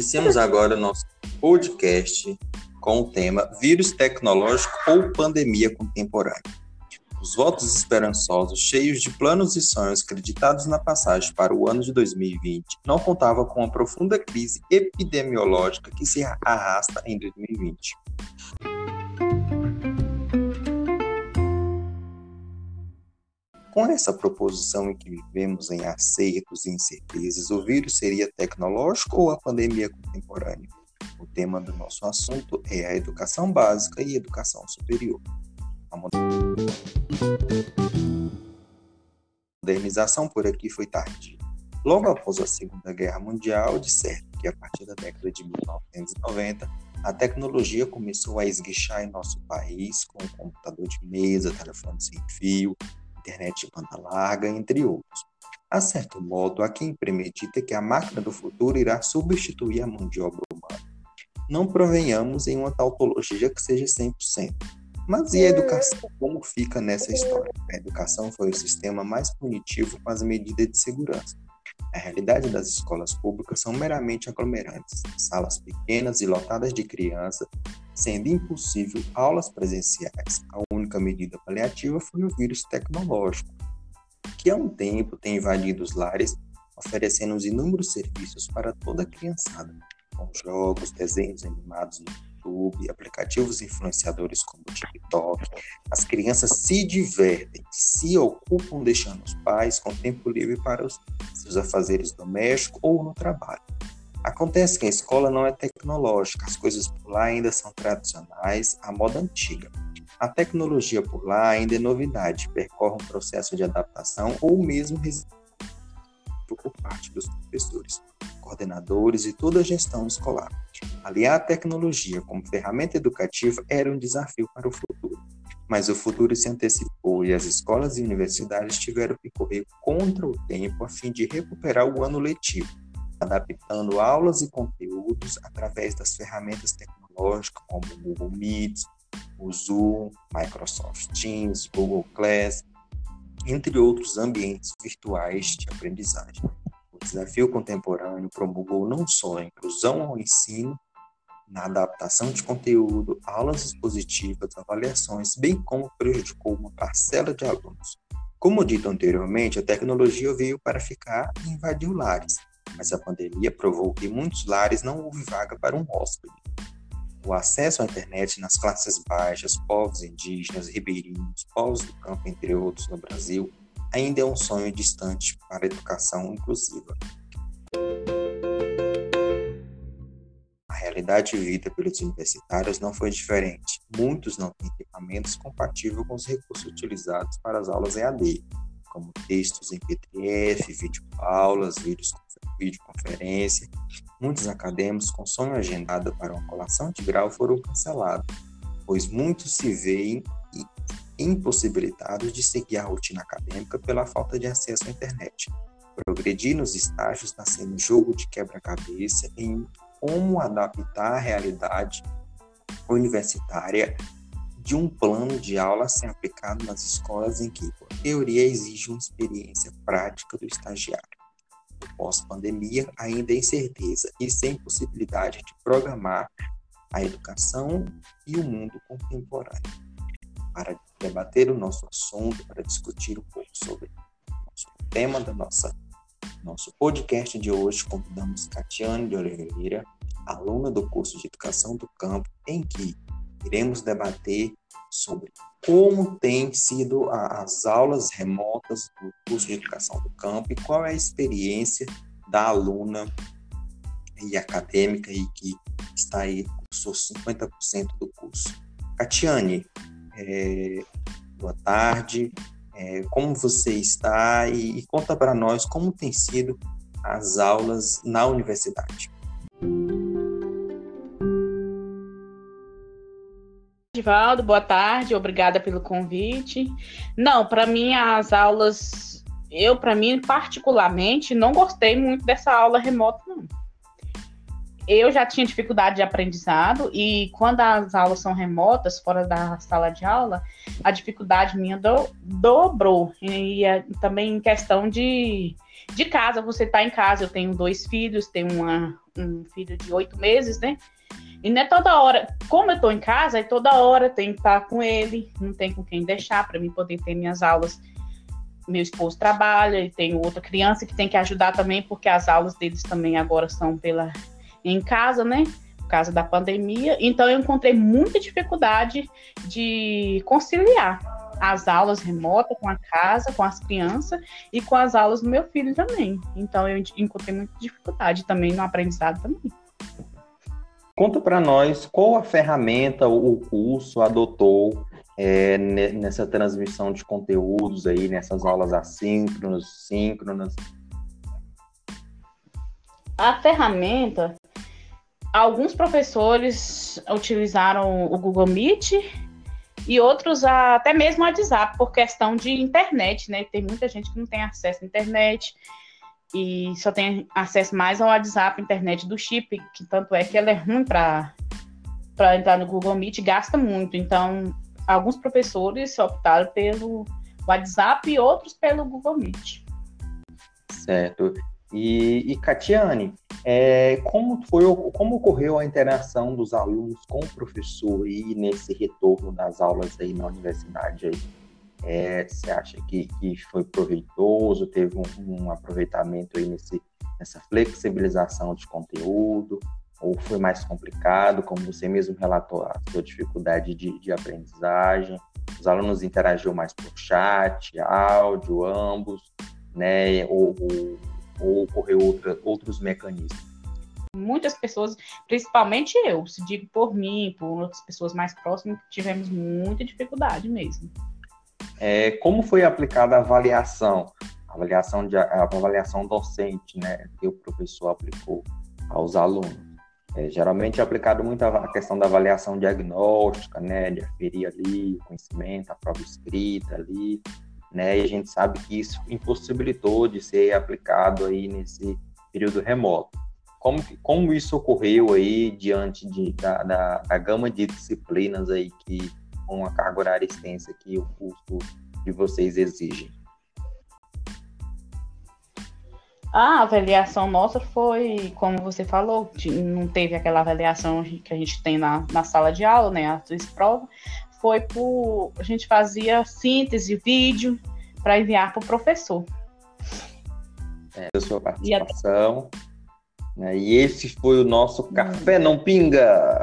Iniciamos agora nosso podcast com o tema Vírus Tecnológico ou Pandemia Contemporânea. Os votos esperançosos, cheios de planos e sonhos acreditados na passagem para o ano de 2020, não contavam com a profunda crise epidemiológica que se arrasta em 2020. Com essa proposição em que vivemos em acertos e incertezas, o vírus seria tecnológico ou a pandemia contemporânea? O tema do nosso assunto é a educação básica e educação superior. A modernização por aqui foi tardia. Logo após a Segunda Guerra Mundial, de certo que a partir da década de 1990, a tecnologia começou a esguichar em nosso país com o computador de mesa, telefone sem fio, internet de banda larga, entre outros. A certo modo, há quem premedita que a máquina do futuro irá substituir a mão de obra humana. Não provenhamos em uma tautologia que seja 100%. Mas e a educação? Como fica nessa história? A educação foi o sistema mais punitivo com as medidas de segurança. A realidade das escolas públicas são meramente aglomerantes, salas pequenas e lotadas de crianças, sendo impossível aulas presenciais. A única medida paliativa foi o vírus tecnológico, que há um tempo tem invadido os lares, oferecendo os inúmeros serviços para toda a criançada, com jogos, desenhos animados no YouTube, aplicativos influenciadores como o TikTok. As crianças se divertem, se ocupam deixando os pais com tempo livre para os seus afazeres domésticos ou no trabalho. Acontece que a escola não é tecnológica, as coisas por lá ainda são tradicionais, a moda antiga. A tecnologia por lá ainda é novidade, percorre um processo de adaptação ou mesmo por parte dos professores, coordenadores e toda a gestão escolar. Aliar a tecnologia como ferramenta educativa era um desafio para o futuro, mas o futuro se antecipou e as escolas e universidades tiveram que correr contra o tempo a fim de recuperar o ano letivo, adaptando aulas e conteúdos através das ferramentas tecnológicas como o Google Meet, o Zoom, Microsoft Teams, Google Class, entre outros ambientes virtuais de aprendizagem. O desafio contemporâneo promulgou não só a inclusão ao ensino, na adaptação de conteúdo, aulas expositivas, avaliações, bem como prejudicou uma parcela de alunos. Como dito anteriormente, a tecnologia veio para ficar e invadiu lares, mas a pandemia provou que em muitos lares não houve vaga para um hóspede. O acesso à internet nas classes baixas, povos indígenas, ribeirinhos, povos do campo, entre outros, no Brasil, ainda é um sonho distante para a educação inclusiva. A realidade vivida pelos universitários não foi diferente. Muitos não têm equipamentos compatíveis com os recursos utilizados para as aulas EAD, como textos em PDF, videoaulas, vídeos, videoconferência. Muitos acadêmicos com sonho agendado para uma colação de grau foram cancelados, pois muitos se veem impossibilitados de seguir a rotina acadêmica pela falta de acesso à internet. Progredir nos estágios está sendo um jogo de quebra-cabeça em como adaptar a realidade universitária de um plano de aula a ser aplicado nas escolas em que a teoria exige uma experiência prática do estagiário. Pós-pandemia, ainda é incerteza e sem possibilidade de programar a educação e o mundo contemporâneo. Para debater o nosso assunto, para discutir um pouco sobre o tema da nossa nosso podcast de hoje, convidamos Catiane de Oliveira, aluna do curso de Educação do Campo, em que iremos debater sobre como têm sido as aulas remotas do curso de Educação do Campo e qual é a experiência da aluna e acadêmica e que está aí, cursou 50% do curso. Catiane, é, boa tarde. É, como você está e, e conta para nós como tem sido as aulas na universidade. Divaldo, boa tarde, obrigada pelo convite. Não, para mim as aulas, eu para mim particularmente não gostei muito dessa aula remota não eu já tinha dificuldade de aprendizado e quando as aulas são remotas, fora da sala de aula, a dificuldade minha do, dobrou. E, e também em questão de, de casa, você está em casa, eu tenho dois filhos, tenho uma, um filho de oito meses, né? E não é toda hora, como eu estou em casa, é toda hora tem que estar com ele, não tem com quem deixar para mim poder ter minhas aulas. Meu esposo trabalha e tenho outra criança que tem que ajudar também, porque as aulas deles também agora são pela em casa, né? Por causa da pandemia. Então eu encontrei muita dificuldade de conciliar as aulas remotas com a casa, com as crianças e com as aulas do meu filho também. Então eu encontrei muita dificuldade também no aprendizado também. Conta para nós qual a ferramenta o curso adotou é, nessa transmissão de conteúdos aí, nessas aulas assíncronas, síncronas. A ferramenta, alguns professores utilizaram o Google Meet e outros até mesmo o WhatsApp por questão de internet, né? Tem muita gente que não tem acesso à internet e só tem acesso mais ao WhatsApp, internet do chip, que tanto é que ela é ruim para entrar no Google Meet, gasta muito. Então, alguns professores optaram pelo WhatsApp e outros pelo Google Meet. Certo. E, e Catiane, é, como foi como ocorreu a interação dos alunos com o professor aí nesse retorno das aulas aí na universidade aí? É, você acha que, que foi proveitoso, teve um, um aproveitamento aí nesse, nessa flexibilização de conteúdo, ou foi mais complicado, como você mesmo relatou, a sua dificuldade de, de aprendizagem? Os alunos interagiam mais por chat, áudio, ambos, né? Ou, ou, ou ocorreu outra, outros mecanismos? Muitas pessoas, principalmente eu, se digo por mim, por outras pessoas mais próximas, tivemos muita dificuldade mesmo. É, como foi aplicada a avaliação, a avaliação, de, a avaliação docente, né, que o professor aplicou aos alunos? É, geralmente é aplicado muito a questão da avaliação diagnóstica, né, de aferir ali o conhecimento, a prova escrita ali, né, e a gente sabe que isso impossibilitou de ser aplicado aí nesse período remoto. Como, como isso ocorreu aí diante de, da, da, da gama de disciplinas aí que com a carga horária extensa que o custo de vocês exige? A avaliação nossa foi, como você falou, não teve aquela avaliação que a gente tem na, na sala de aula, né? A prova, foi por. A gente fazia síntese, vídeo, para enviar para o professor. É, a sua participação. E, né? e esse foi o nosso Café Não Pinga.